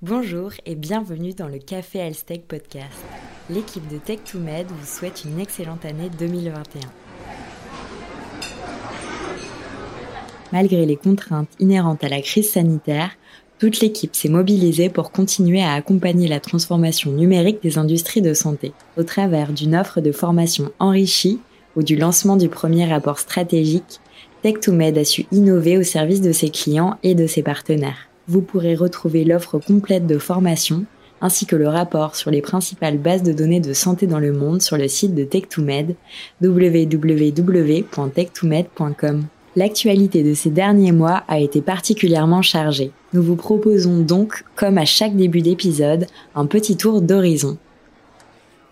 Bonjour et bienvenue dans le Café Alstec Podcast. L'équipe de Tech2Med vous souhaite une excellente année 2021. Malgré les contraintes inhérentes à la crise sanitaire, toute l'équipe s'est mobilisée pour continuer à accompagner la transformation numérique des industries de santé, au travers d'une offre de formation enrichie ou du lancement du premier rapport stratégique. Tech2Med a su innover au service de ses clients et de ses partenaires vous pourrez retrouver l'offre complète de formation ainsi que le rapport sur les principales bases de données de santé dans le monde sur le site de Tech2Med www.tech2med.com. L'actualité de ces derniers mois a été particulièrement chargée. Nous vous proposons donc, comme à chaque début d'épisode, un petit tour d'horizon.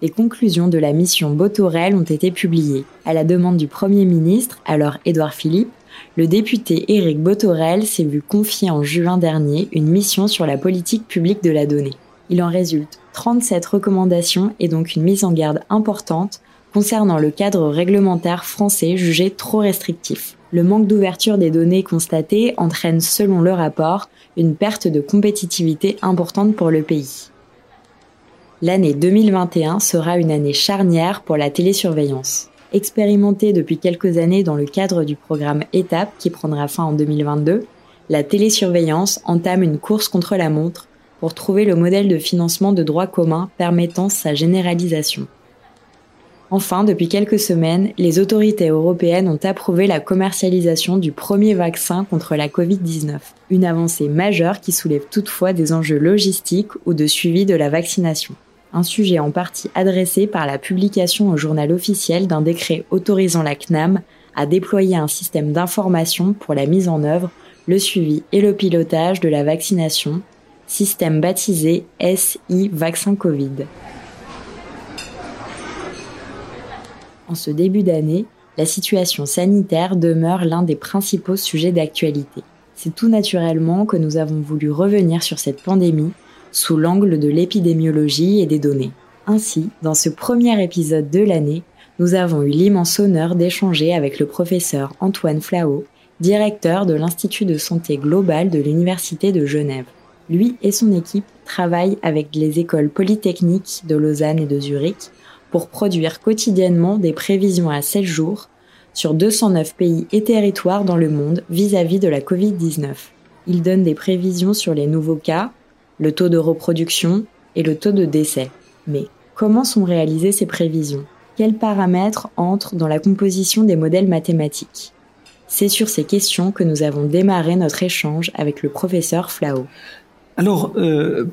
Les conclusions de la mission Botorel ont été publiées. À la demande du Premier ministre, alors Édouard Philippe, le député Éric Botorel s'est vu confier en juin dernier une mission sur la politique publique de la donnée. Il en résulte 37 recommandations et donc une mise en garde importante concernant le cadre réglementaire français jugé trop restrictif. Le manque d'ouverture des données constatées entraîne, selon le rapport, une perte de compétitivité importante pour le pays. L'année 2021 sera une année charnière pour la télésurveillance. Expérimentée depuis quelques années dans le cadre du programme ETAP qui prendra fin en 2022, la télésurveillance entame une course contre la montre pour trouver le modèle de financement de droit commun permettant sa généralisation. Enfin, depuis quelques semaines, les autorités européennes ont approuvé la commercialisation du premier vaccin contre la Covid-19, une avancée majeure qui soulève toutefois des enjeux logistiques ou de suivi de la vaccination un sujet en partie adressé par la publication au journal officiel d'un décret autorisant la CNAM à déployer un système d'information pour la mise en œuvre, le suivi et le pilotage de la vaccination, système baptisé SI Vaccin Covid. En ce début d'année, la situation sanitaire demeure l'un des principaux sujets d'actualité. C'est tout naturellement que nous avons voulu revenir sur cette pandémie sous l'angle de l'épidémiologie et des données. Ainsi, dans ce premier épisode de l'année, nous avons eu l'immense honneur d'échanger avec le professeur Antoine Flao, directeur de l'Institut de santé globale de l'Université de Genève. Lui et son équipe travaillent avec les écoles polytechniques de Lausanne et de Zurich pour produire quotidiennement des prévisions à 7 jours sur 209 pays et territoires dans le monde vis-à-vis -vis de la Covid-19. Ils donnent des prévisions sur les nouveaux cas, le taux de reproduction et le taux de décès. Mais comment sont réalisées ces prévisions? Quels paramètres entrent dans la composition des modèles mathématiques? C'est sur ces questions que nous avons démarré notre échange avec le professeur Flao. Alors, euh,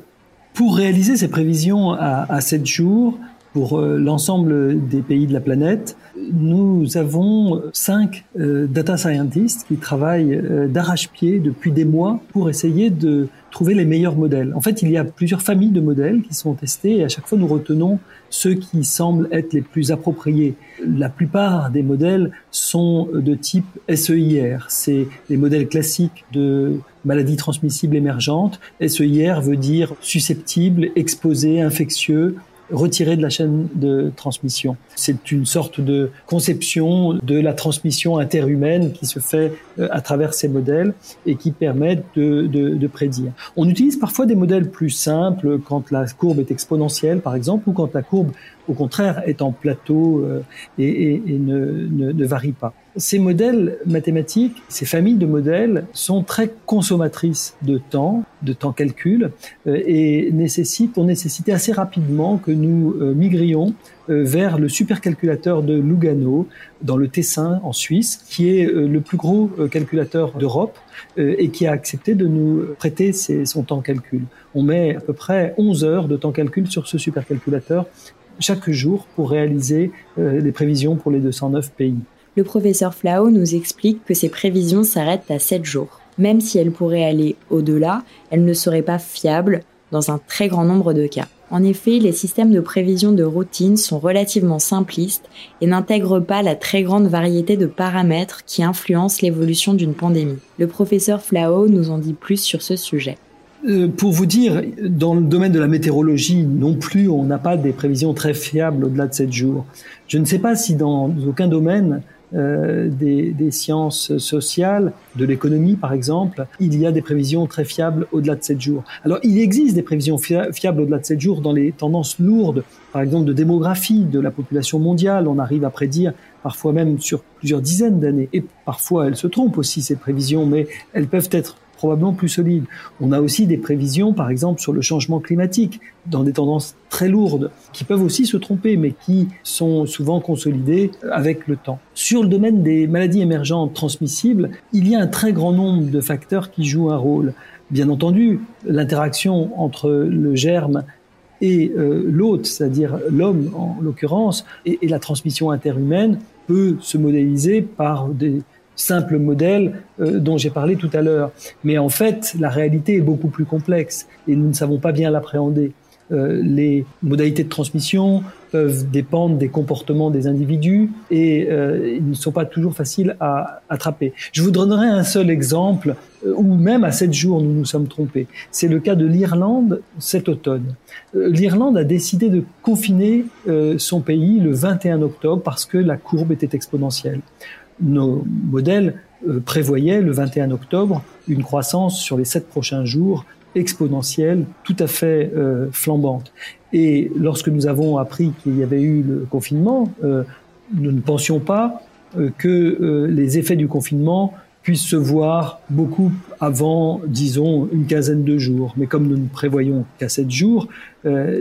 pour réaliser ces prévisions à, à 7 jours, pour euh, l'ensemble des pays de la planète, nous avons cinq euh, data scientists qui travaillent euh, d'arrache-pied depuis des mois pour essayer de trouver les meilleurs modèles. En fait, il y a plusieurs familles de modèles qui sont testés et à chaque fois nous retenons ceux qui semblent être les plus appropriés. La plupart des modèles sont de type SEIR. C'est les modèles classiques de maladies transmissibles émergentes. SEIR veut dire susceptible, exposé, infectieux retiré de la chaîne de transmission. C'est une sorte de conception de la transmission interhumaine qui se fait euh, à travers ces modèles et qui permet de, de, de, prédire. On utilise parfois des modèles plus simples quand la courbe est exponentielle, par exemple, ou quand la courbe, au contraire, est en plateau euh, et, et, et ne, ne, ne varie pas. Ces modèles mathématiques, ces familles de modèles sont très consommatrices de temps, de temps calcul, euh, et nécessitent, ont nécessité assez rapidement que nous euh, migrions vers le supercalculateur de Lugano dans le Tessin en Suisse, qui est le plus gros calculateur d'Europe et qui a accepté de nous prêter son temps calcul. On met à peu près 11 heures de temps calcul sur ce supercalculateur chaque jour pour réaliser les prévisions pour les 209 pays le professeur Flao nous explique que ces prévisions s'arrêtent à 7 jours. Même si elles pourraient aller au-delà, elles ne seraient pas fiables dans un très grand nombre de cas. En effet, les systèmes de prévision de routine sont relativement simplistes et n'intègrent pas la très grande variété de paramètres qui influencent l'évolution d'une pandémie. Le professeur Flao nous en dit plus sur ce sujet. Euh, pour vous dire, dans le domaine de la météorologie non plus, on n'a pas des prévisions très fiables au-delà de 7 jours. Je ne sais pas si dans aucun domaine euh, des, des, sciences sociales, de l'économie par exemple, il y a des prévisions très fiables au-delà de 7 jours. Alors il existe des prévisions fiables au-delà de 7 jours dans les tendances lourdes, par exemple de démographie de la population mondiale. On arrive à prédire parfois même sur plusieurs dizaines d'années. Et parfois elles se trompent aussi ces prévisions, mais elles peuvent être probablement plus solide. On a aussi des prévisions, par exemple, sur le changement climatique, dans des tendances très lourdes, qui peuvent aussi se tromper, mais qui sont souvent consolidées avec le temps. Sur le domaine des maladies émergentes transmissibles, il y a un très grand nombre de facteurs qui jouent un rôle. Bien entendu, l'interaction entre le germe et euh, l'hôte, c'est-à-dire l'homme en l'occurrence, et, et, la transmission interhumaine peut se modéliser par des, simple modèle euh, dont j'ai parlé tout à l'heure. Mais en fait, la réalité est beaucoup plus complexe et nous ne savons pas bien l'appréhender. Euh, les modalités de transmission peuvent dépendre des comportements des individus et euh, ils ne sont pas toujours faciles à attraper. Je vous donnerai un seul exemple où même à sept jours nous nous sommes trompés. C'est le cas de l'Irlande cet automne. L'Irlande a décidé de confiner son pays le 21 octobre parce que la courbe était exponentielle nos modèles euh, prévoyaient le 21 octobre une croissance sur les sept prochains jours exponentielle, tout à fait euh, flambante. Et lorsque nous avons appris qu'il y avait eu le confinement, euh, nous ne pensions pas que les effets du confinement puissent se voir beaucoup avant, disons, une quinzaine de jours. Mais comme nous ne prévoyons qu'à sept jours,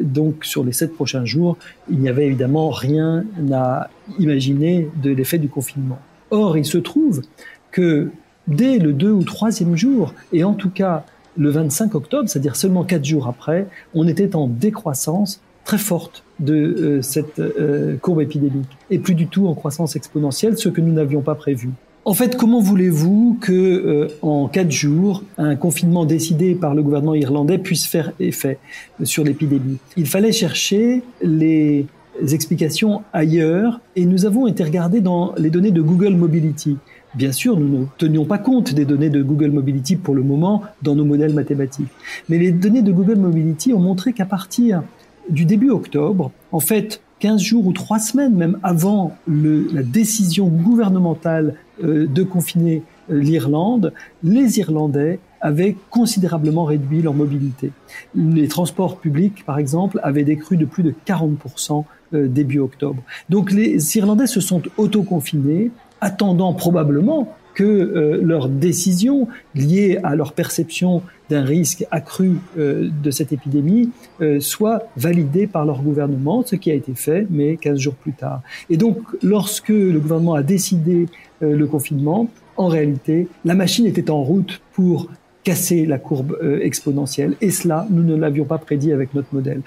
donc sur les sept prochains jours, il n'y avait évidemment rien à imaginer de l'effet du confinement. Or, il se trouve que dès le 2 ou troisième jour, et en tout cas le 25 octobre, c'est-à-dire seulement quatre jours après, on était en décroissance très forte de euh, cette euh, courbe épidémique et plus du tout en croissance exponentielle, ce que nous n'avions pas prévu. En fait, comment voulez-vous que euh, en quatre jours, un confinement décidé par le gouvernement irlandais puisse faire effet sur l'épidémie? Il fallait chercher les explications ailleurs et nous avons été regardés dans les données de Google Mobility. Bien sûr, nous ne tenions pas compte des données de Google Mobility pour le moment dans nos modèles mathématiques. Mais les données de Google Mobility ont montré qu'à partir du début octobre, en fait, 15 jours ou 3 semaines même avant la décision gouvernementale euh, de confiner euh, l'Irlande, les Irlandais avaient considérablement réduit leur mobilité. Les transports publics, par exemple, avaient décru de plus de 40% euh, début octobre. Donc les Irlandais se sont auto-confinés, attendant probablement que euh, leurs décisions liées à leur perception d'un risque accru euh, de cette épidémie euh, soient validées par leur gouvernement, ce qui a été fait, mais 15 jours plus tard. Et donc, lorsque le gouvernement a décidé le confinement, en réalité, la machine était en route pour casser la courbe exponentielle. Et cela, nous ne l'avions pas prédit avec notre modèle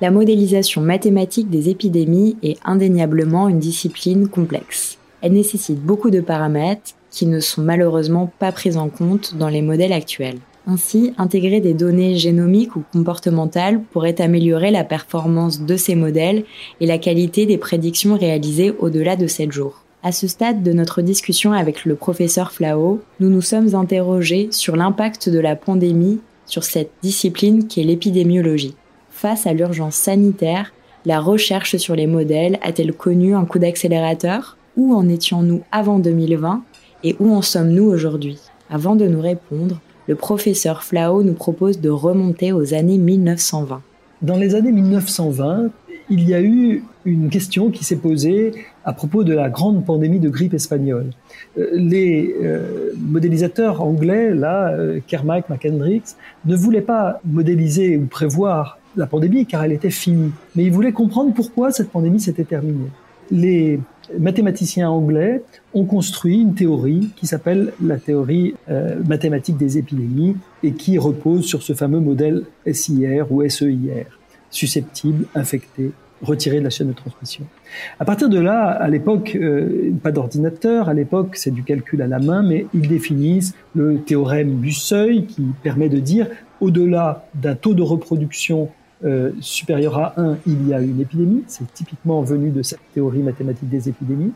la modélisation mathématique des épidémies est indéniablement une discipline complexe. Elle nécessite beaucoup de paramètres qui ne sont malheureusement pas pris en compte dans les modèles actuels. Ainsi, intégrer des données génomiques ou comportementales pourrait améliorer la performance de ces modèles et la qualité des prédictions réalisées au-delà de 7 jours. À ce stade de notre discussion avec le professeur Flao, nous nous sommes interrogés sur l'impact de la pandémie sur cette discipline qui est l'épidémiologie. Face à l'urgence sanitaire, la recherche sur les modèles a-t-elle connu un coup d'accélérateur? Où en étions-nous avant 2020 et où en sommes-nous aujourd'hui? Avant de nous répondre, le professeur Flao nous propose de remonter aux années 1920. Dans les années 1920, il y a eu une question qui s'est posée à propos de la grande pandémie de grippe espagnole. Euh, les euh, modélisateurs anglais, là, euh, Kermack, McKendricks, ne voulaient pas modéliser ou prévoir la pandémie car elle était finie. Mais ils voulaient comprendre pourquoi cette pandémie s'était terminée. Les mathématiciens anglais ont construit une théorie qui s'appelle la théorie mathématique des épidémies et qui repose sur ce fameux modèle SIR ou SEIR, susceptible, infecté, retiré de la chaîne de transmission. À partir de là, à l'époque, euh, pas d'ordinateur, à l'époque c'est du calcul à la main, mais ils définissent le théorème du seuil qui permet de dire au-delà d'un taux de reproduction euh, supérieur à 1, il y a une épidémie. C'est typiquement venu de cette théorie mathématique des épidémies.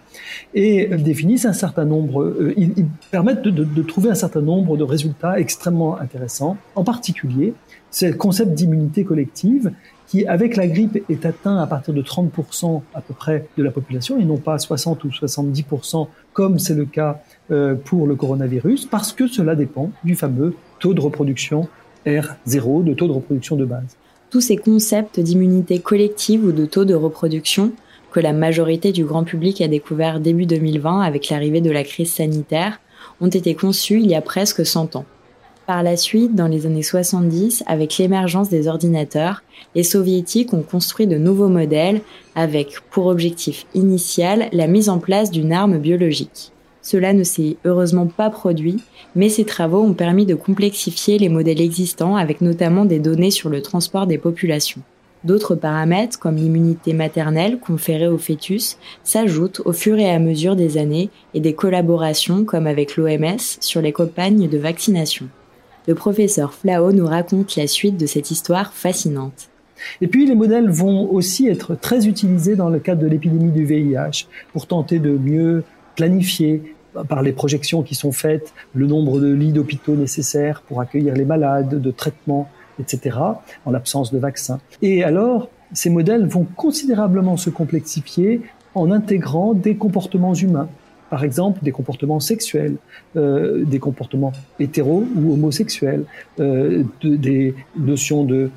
Et définissent un certain nombre, euh, ils, permettent de, de, de, trouver un certain nombre de résultats extrêmement intéressants. En particulier, c'est le concept d'immunité collective qui, avec la grippe, est atteint à partir de 30% à peu près de la population et non pas 60 ou 70% comme c'est le cas euh, pour le coronavirus, parce que cela dépend du fameux taux de reproduction R0, de taux de reproduction de base. Tous ces concepts d'immunité collective ou de taux de reproduction que la majorité du grand public a découvert début 2020 avec l'arrivée de la crise sanitaire ont été conçus il y a presque 100 ans. Par la suite, dans les années 70, avec l'émergence des ordinateurs, les soviétiques ont construit de nouveaux modèles avec pour objectif initial la mise en place d'une arme biologique. Cela ne s'est heureusement pas produit, mais ces travaux ont permis de complexifier les modèles existants avec notamment des données sur le transport des populations. D'autres paramètres, comme l'immunité maternelle conférée au fœtus, s'ajoutent au fur et à mesure des années et des collaborations comme avec l'OMS sur les campagnes de vaccination le professeur Flao nous raconte la suite de cette histoire fascinante. Et puis les modèles vont aussi être très utilisés dans le cadre de l'épidémie du VIH pour tenter de mieux planifier par les projections qui sont faites le nombre de lits d'hôpitaux nécessaires pour accueillir les malades, de traitements, etc., en l'absence de vaccins. Et alors, ces modèles vont considérablement se complexifier en intégrant des comportements humains par exemple des comportements sexuels, euh, des comportements hétéros ou homosexuels, euh, des notions de,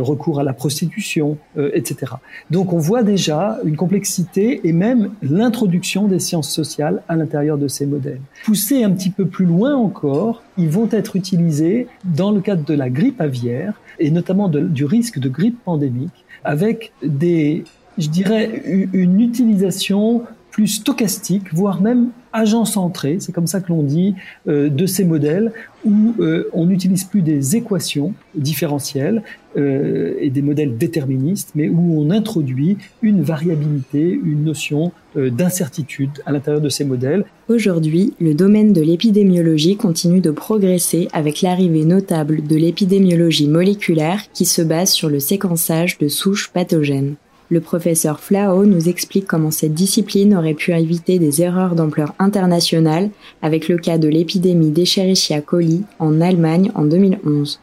recours à la prostitution, euh, etc. Donc on voit déjà une complexité et même l'introduction des sciences sociales à l'intérieur de ces modèles. Poussés un petit peu plus loin encore, ils vont être utilisés dans le cadre de la grippe aviaire et notamment du risque de grippe pandémique avec des je dirais, une utilisation plus stochastique, voire même agent centré, c'est comme ça que l'on dit, euh, de ces modèles où euh, on n'utilise plus des équations différentielles euh, et des modèles déterministes, mais où on introduit une variabilité, une notion d'incertitude à l'intérieur de ces modèles. Aujourd'hui, le domaine de l'épidémiologie continue de progresser avec l'arrivée notable de l'épidémiologie moléculaire qui se base sur le séquençage de souches pathogènes. Le professeur Flao nous explique comment cette discipline aurait pu éviter des erreurs d'ampleur internationale avec le cas de l'épidémie d'Escherichia coli en Allemagne en 2011.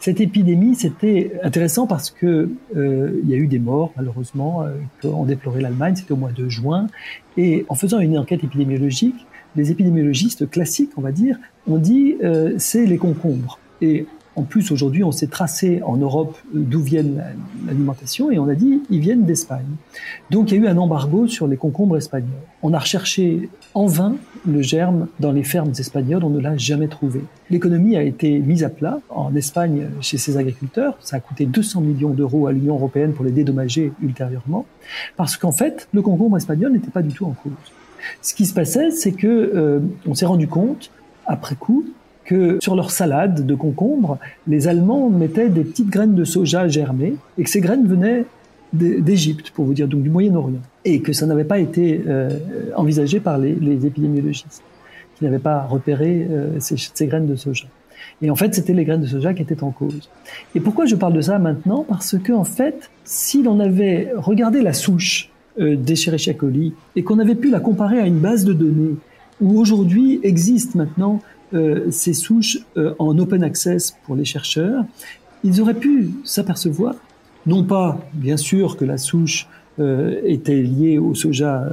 Cette épidémie, c'était intéressant parce que euh, il y a eu des morts, malheureusement, euh, on déplorait l'Allemagne, c'était au mois de juin. Et en faisant une enquête épidémiologique, les épidémiologistes classiques, on va dire, ont dit euh, c'est les concombres. En plus, aujourd'hui, on s'est tracé en Europe d'où viennent l'alimentation et on a dit ils viennent d'Espagne. Donc il y a eu un embargo sur les concombres espagnols. On a recherché en vain le germe dans les fermes espagnoles, on ne l'a jamais trouvé. L'économie a été mise à plat en Espagne chez ces agriculteurs. Ça a coûté 200 millions d'euros à l'Union européenne pour les dédommager ultérieurement, parce qu'en fait, le concombre espagnol n'était pas du tout en cause. Ce qui se passait, c'est que euh, on s'est rendu compte après coup que sur leur salade de concombre, les Allemands mettaient des petites graines de soja germées et que ces graines venaient d'Égypte, pour vous dire, donc du Moyen-Orient, et que ça n'avait pas été euh, envisagé par les, épidémiologistes, qui n'avaient pas repéré euh, ces, graines de soja. Et en fait, c'était les graines de soja qui étaient en cause. Et pourquoi je parle de ça maintenant? Parce que en fait, si l'on avait regardé la souche euh, d'Escherichia et qu'on avait pu la comparer à une base de données où aujourd'hui existe maintenant ces souches euh, en open access pour les chercheurs, ils auraient pu s'apercevoir, non pas bien sûr que la souche euh, était liée au soja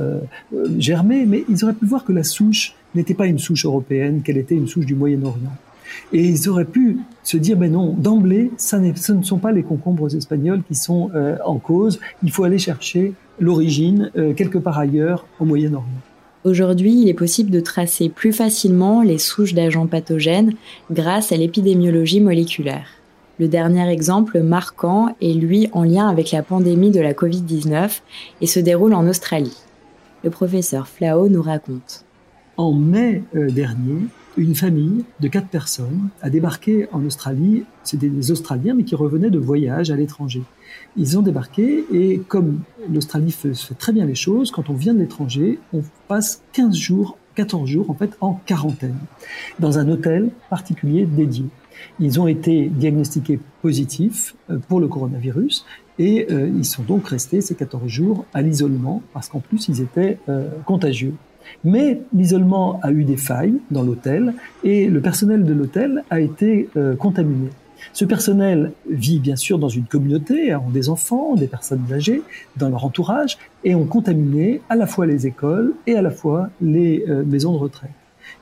germé, mais ils auraient pu voir que la souche n'était pas une souche européenne, qu'elle était une souche du Moyen-Orient. Et ils auraient pu se dire, mais non, d'emblée, ce ne sont pas les concombres espagnols qui sont en cause, il faut aller chercher l'origine quelque part ailleurs au Moyen-Orient. Aujourd'hui, il est possible de tracer plus facilement les souches d'agents pathogènes grâce à l'épidémiologie moléculaire. Le dernier exemple marquant est lui en lien avec la pandémie de la Covid-19 et se déroule en Australie. Le professeur Flao nous raconte. En mai euh, dernier, une famille de quatre personnes a débarqué en Australie. C'était des Australiens, mais qui revenaient de voyage à l'étranger. Ils ont débarqué et comme l'Australie fait, très bien les choses, quand on vient de l'étranger, on passe 15 jours, 14 jours en fait en quarantaine, dans un hôtel particulier dédié. Ils ont été diagnostiqués positifs euh, pour le coronavirus et euh, ils sont donc restés ces 14 jours à l'isolement parce qu'en plus ils étaient euh, contagieux. Mais l'isolement a eu des failles dans l'hôtel et le personnel de l'hôtel a été contaminé. Ce personnel vit bien sûr dans une communauté, ont des enfants, des personnes âgées dans leur entourage et ont contaminé à la fois les écoles et à la fois les maisons de retraite.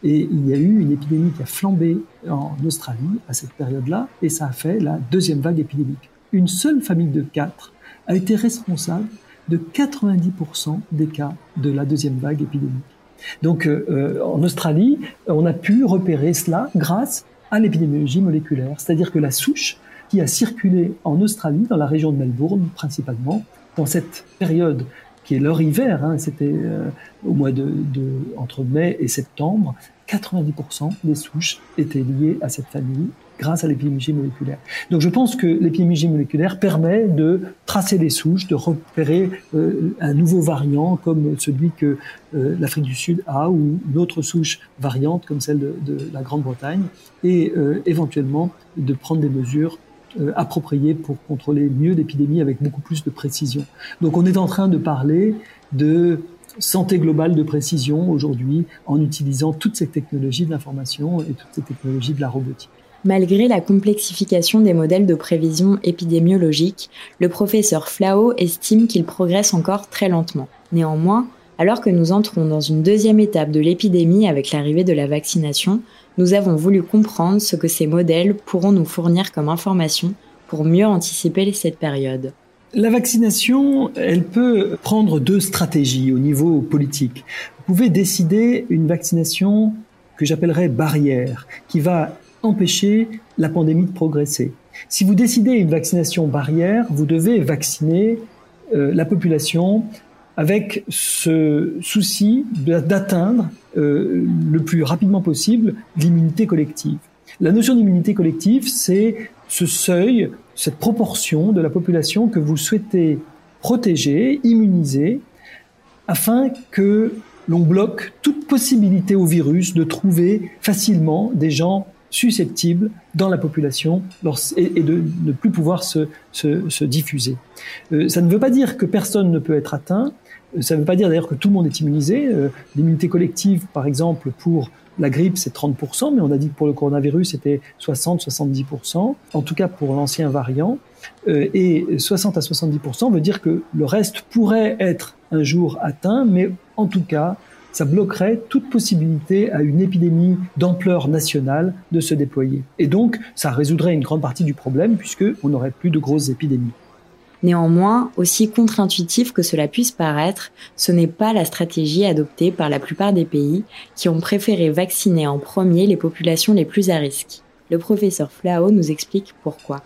Et il y a eu une épidémie qui a flambé en Australie à cette période-là, et ça a fait la deuxième vague épidémique. Une seule famille de quatre a été responsable de 90% des cas de la deuxième vague épidémique. Donc euh, euh, en Australie, on a pu repérer cela grâce à l'épidémiologie moléculaire, c'est-à-dire que la souche qui a circulé en Australie, dans la région de Melbourne principalement, dans cette période qui est leur hiver, hein, c'était euh, au mois de, de, entre mai et septembre, 90% des souches étaient liées à cette famille grâce à l'épidémiologie moléculaire. Donc je pense que l'épidémiologie moléculaire permet de tracer les souches, de repérer euh, un nouveau variant comme celui que euh, l'Afrique du Sud a ou une autre souche variante comme celle de, la Grande-Bretagne et euh, éventuellement de prendre des mesures appropriées pour contrôler mieux l'épidémie avec beaucoup plus de précision. Donc on est en train de parler de santé globale de précision aujourd'hui en utilisant toutes ces technologies de l'information et toutes ces technologies de la robotique. Malgré la complexification des modèles de prévision épidémiologique, le professeur Flao estime qu'il progresse encore très lentement. Néanmoins, alors que nous entrons dans une deuxième étape de l'épidémie avec l'arrivée de la vaccination, nous avons voulu comprendre ce que ces modèles pourront nous fournir comme information pour mieux anticiper cette période. La vaccination, elle peut prendre deux stratégies au niveau politique. Vous pouvez décider une vaccination que j'appellerais barrière, qui va empêcher la pandémie de progresser. Si vous décidez une vaccination barrière, vous devez vacciner euh, la population avec ce souci d'atteindre euh, le plus rapidement possible l'immunité collective. La notion d'immunité collective, c'est ce seuil cette proportion de la population que vous souhaitez protéger, immuniser, afin que l'on bloque toute possibilité au virus de trouver facilement des gens susceptibles dans la population et de ne plus pouvoir se, diffuser. Euh, ça ne veut pas dire que personne ne peut être atteint, ça ne veut pas dire d'ailleurs que tout le monde est immunisé. Euh, l'immunité collective, par exemple, pour la grippe, c'est 30%, mais on a dit que pour le coronavirus, c'était 60-70%, en tout cas pour l'ancien variant. Euh, et 60 à 70% veut dire que le reste pourrait être un jour atteint, mais en tout cas, ça bloquerait toute possibilité à une épidémie d'ampleur nationale de se déployer. Et donc, ça résoudrait une grande partie du problème puisque on n'aurait plus de grosses épidémies. Néanmoins, aussi contre-intuitif que cela puisse paraître, ce n'est pas la stratégie adoptée par la plupart des pays qui ont préféré vacciner en premier les populations les plus à risque. Le professeur Flao nous explique pourquoi.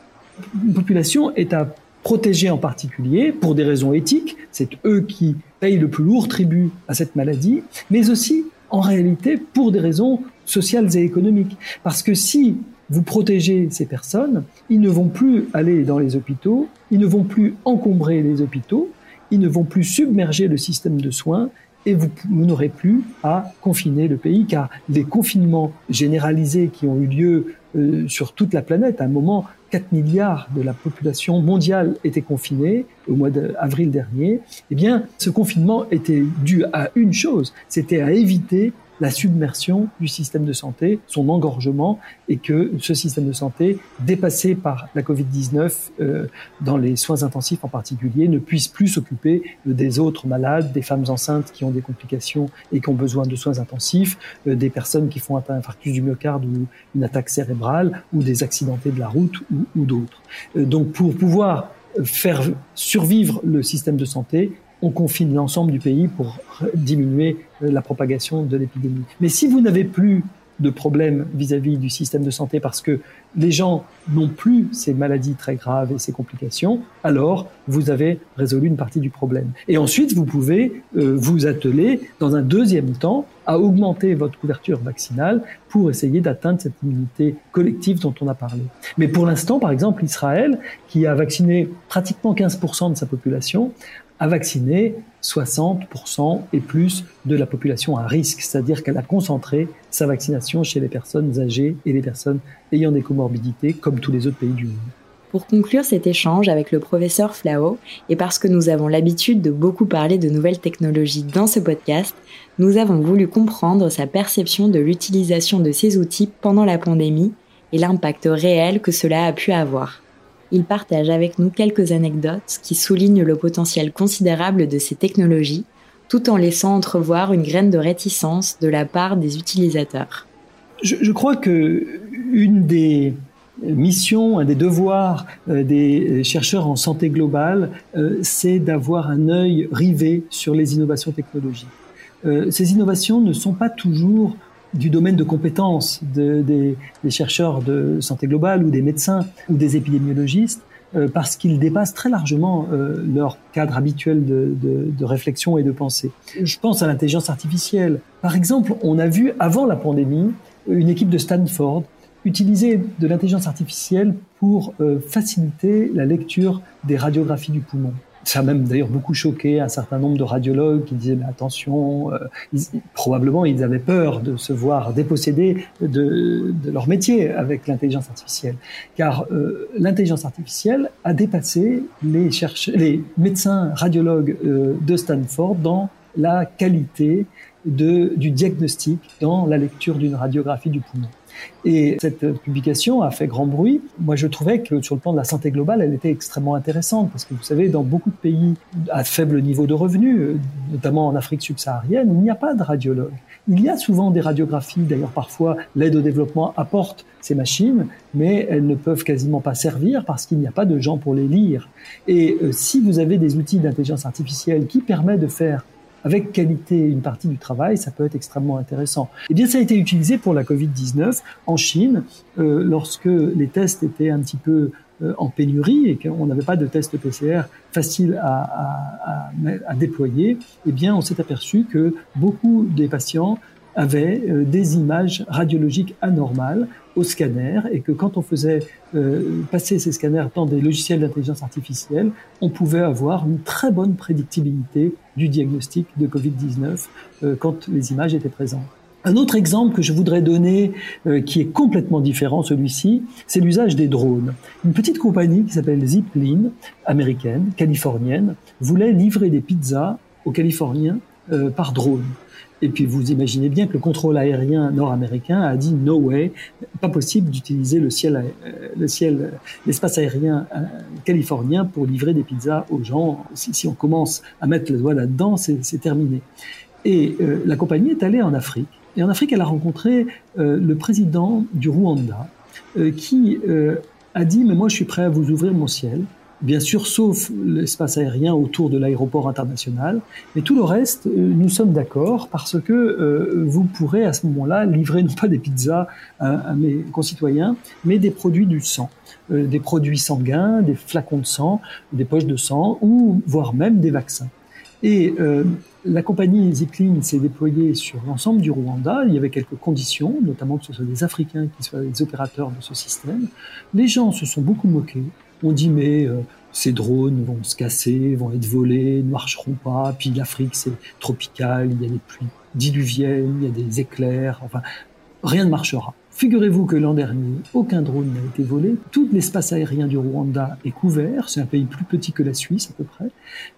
Une population est à protéger en particulier pour des raisons éthiques, c'est eux qui payent le plus lourd tribut à cette maladie, mais aussi en réalité pour des raisons sociales et économiques. Parce que si vous protégez ces personnes, ils ne vont plus aller dans les hôpitaux, ils ne vont plus encombrer les hôpitaux, ils ne vont plus submerger le système de soins et vous, n'aurez plus à confiner le pays car les confinements généralisés qui ont eu lieu euh, sur toute la planète, à un moment, 4 milliards de la population mondiale étaient confinés au mois d'avril dernier, eh bien, ce confinement était dû à une chose, c'était à éviter la submersion du système de santé, son engorgement, et que ce système de santé, dépassé par la Covid-19, euh, dans les soins intensifs en particulier, ne puisse plus s'occuper des autres malades, des femmes enceintes qui ont des complications et qui ont besoin de soins intensifs, euh, des personnes qui font un infarctus du myocarde ou une attaque cérébrale, ou des accidentés de la route ou, ou d'autres. Euh, donc pour pouvoir faire survivre le système de santé, on confine l'ensemble du pays pour diminuer euh, la propagation de l'épidémie. Mais si vous n'avez plus de problèmes vis-à-vis du système de santé parce que les gens n'ont plus ces maladies très graves et ces complications, alors vous avez résolu une partie du problème. Et ensuite, vous pouvez euh, vous atteler dans un deuxième temps à augmenter votre couverture vaccinale pour essayer d'atteindre cette immunité collective dont on a parlé. Mais pour l'instant, par exemple, Israël, qui a vacciné pratiquement 15% de sa population, a vacciné 60% et plus de la population à risque, c'est-à-dire qu'elle a concentré sa vaccination chez les personnes âgées et les personnes ayant des comorbidités, comme tous les autres pays du monde. Pour conclure cet échange avec le professeur Flao, et parce que nous avons l'habitude de beaucoup parler de nouvelles technologies dans ce podcast, nous avons voulu comprendre sa perception de l'utilisation de ces outils pendant la pandémie et l'impact réel que cela a pu avoir. Il partage avec nous quelques anecdotes qui soulignent le potentiel considérable de ces technologies, tout en laissant entrevoir une graine de réticence de la part des utilisateurs. Je, je crois que une des mission, un des devoirs euh, des chercheurs en santé globale, euh, c'est d'avoir un œil rivé sur les innovations technologiques. Euh, ces innovations ne sont pas toujours du domaine de compétences des, chercheurs de santé globale ou des médecins ou des épidémiologistes, parce qu'ils dépassent très largement leur cadre habituel de, réflexion et de pensée. Je pense à l'intelligence artificielle. Par exemple, on a vu avant la pandémie une équipe de Stanford utiliser de l'intelligence artificielle pour euh, faciliter la lecture des radiographies du poumon. Ça a même d'ailleurs beaucoup choqué un certain nombre de radiologues qui disaient mais attention, euh, probablement ils avaient peur de se voir dépossédés de, de leur métier avec l'intelligence artificielle, car euh, l'intelligence artificielle a dépassé les, les médecins radiologues de Stanford dans la qualité de, du diagnostic dans la lecture d'une radiographie du poumon. Et cette publication a fait grand bruit. Moi, je trouvais que sur le plan de la santé globale, elle était extrêmement intéressante parce que vous savez, dans beaucoup de pays à faible niveau de revenus, notamment en Afrique subsaharienne, il n'y a pas de radiologue. Il y a souvent des radiographies, d'ailleurs parfois l'aide au développement apporte ces machines, mais elles ne peuvent quasiment pas servir parce qu'il n'y a pas de gens pour les lire. Et euh, si vous avez des outils d'intelligence artificielle qui permettent de faire avec qualité une partie du travail, ça peut être extrêmement intéressant. Eh bien, ça a été utilisé pour la Covid-19 en Chine, euh, lorsque les tests étaient un petit peu euh, en pénurie et qu'on n'avait pas de tests PCR faciles à, à, à, à déployer. Eh bien, on s'est aperçu que beaucoup des patients avaient euh, des images radiologiques anormales au scanner et que quand on faisait euh, passer ces scanners dans des logiciels d'intelligence artificielle, on pouvait avoir une très bonne prédictibilité du diagnostic de Covid-19 euh, quand les images étaient présentes. Un autre exemple que je voudrais donner, qui est complètement différent, celui-ci, c'est l'usage des drones. Une petite compagnie qui s'appelle Zipline, américaine, californienne, voulait livrer des pizzas aux Californiens par drone. Et puis vous imaginez bien que le contrôle aérien nord-américain a dit no way, pas possible d'utiliser le ciel, euh, ciel, l'espace aérien euh, californien pour livrer des pizzas aux gens. Si, on commence à mettre le doigt là-dedans, c'est terminé. Et euh, la compagnie est allée en Afrique. Et en Afrique, elle a rencontré le président du Rwanda, qui a dit mais moi je suis prêt à vous ouvrir mon ciel bien sûr, sauf l'espace aérien autour de l'aéroport international. Mais tout le reste, euh, nous sommes d'accord parce que euh, vous pourrez à ce moment-là livrer non pas des pizzas à, mes concitoyens, mais des produits du sang, euh, des produits sanguins, des flacons de sang, des poches de sang, ou voire même des vaccins. Et la compagnie Zipline s'est déployée sur l'ensemble du Rwanda. Il y avait quelques conditions, notamment que ce soit des Africains qui soient les opérateurs de ce système. Les gens se sont beaucoup moqués. On dit mais euh, ces drones vont se casser, vont être volés, ne marcheront pas. Puis l'Afrique c'est tropical, il y a des pluies diluviennes, il y a des éclairs. Enfin, rien ne marchera. Figurez-vous que l'an dernier, aucun drone n'a été volé. Tout l'espace aérien du Rwanda est couvert. C'est un pays plus petit que la Suisse à peu près,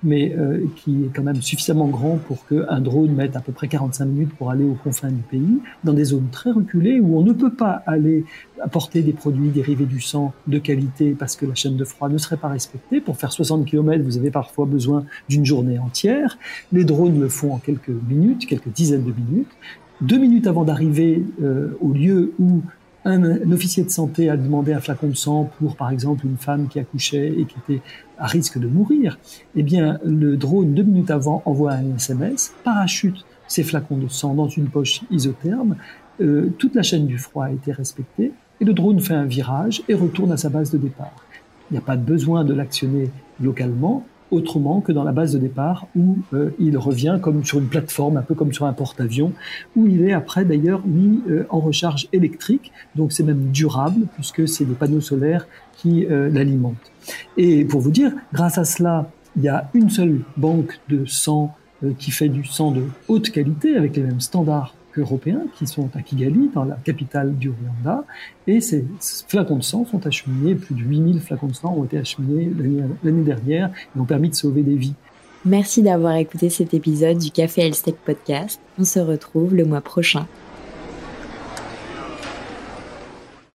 mais euh, qui est quand même suffisamment grand pour qu'un drone mette à peu près 45 minutes pour aller aux confins du pays, dans des zones très reculées où on ne peut pas aller apporter des produits dérivés du sang de qualité parce que la chaîne de froid ne serait pas respectée. Pour faire 60 km, vous avez parfois besoin d'une journée entière. Les drones le font en quelques minutes, quelques dizaines de minutes deux minutes avant d'arriver euh, au lieu où un, officier de santé a demandé un flacon de sang pour, par exemple, une femme qui accouchait et qui était à risque de mourir, eh bien, le drone, deux minutes avant, envoie un SMS, parachute ces flacons de sang dans une poche isotherme, euh, toute la chaîne du froid a été respectée, et le drone fait un virage et retourne à sa base de départ. Il n'y a pas besoin de l'actionner localement, autrement que dans la base de départ où euh, il revient comme sur une plateforme, un peu comme sur un porte-avions, où il est après d'ailleurs mis euh, en recharge électrique, donc c'est même durable puisque c'est des panneaux solaires qui euh, l'alimentent. Et pour vous dire, grâce à cela, Il y a une seule banque de sang qui fait du sang de haute qualité avec les mêmes standards qu'européens qui sont à Kigali, dans la capitale du Rwanda. Et ces flacons de sang sont acheminés, plus de 8000 flacons de sang ont été acheminés l'année dernière et ont permis de sauver des vies. Merci d'avoir écouté cet épisode du Café Elstec Podcast. On se retrouve le mois prochain.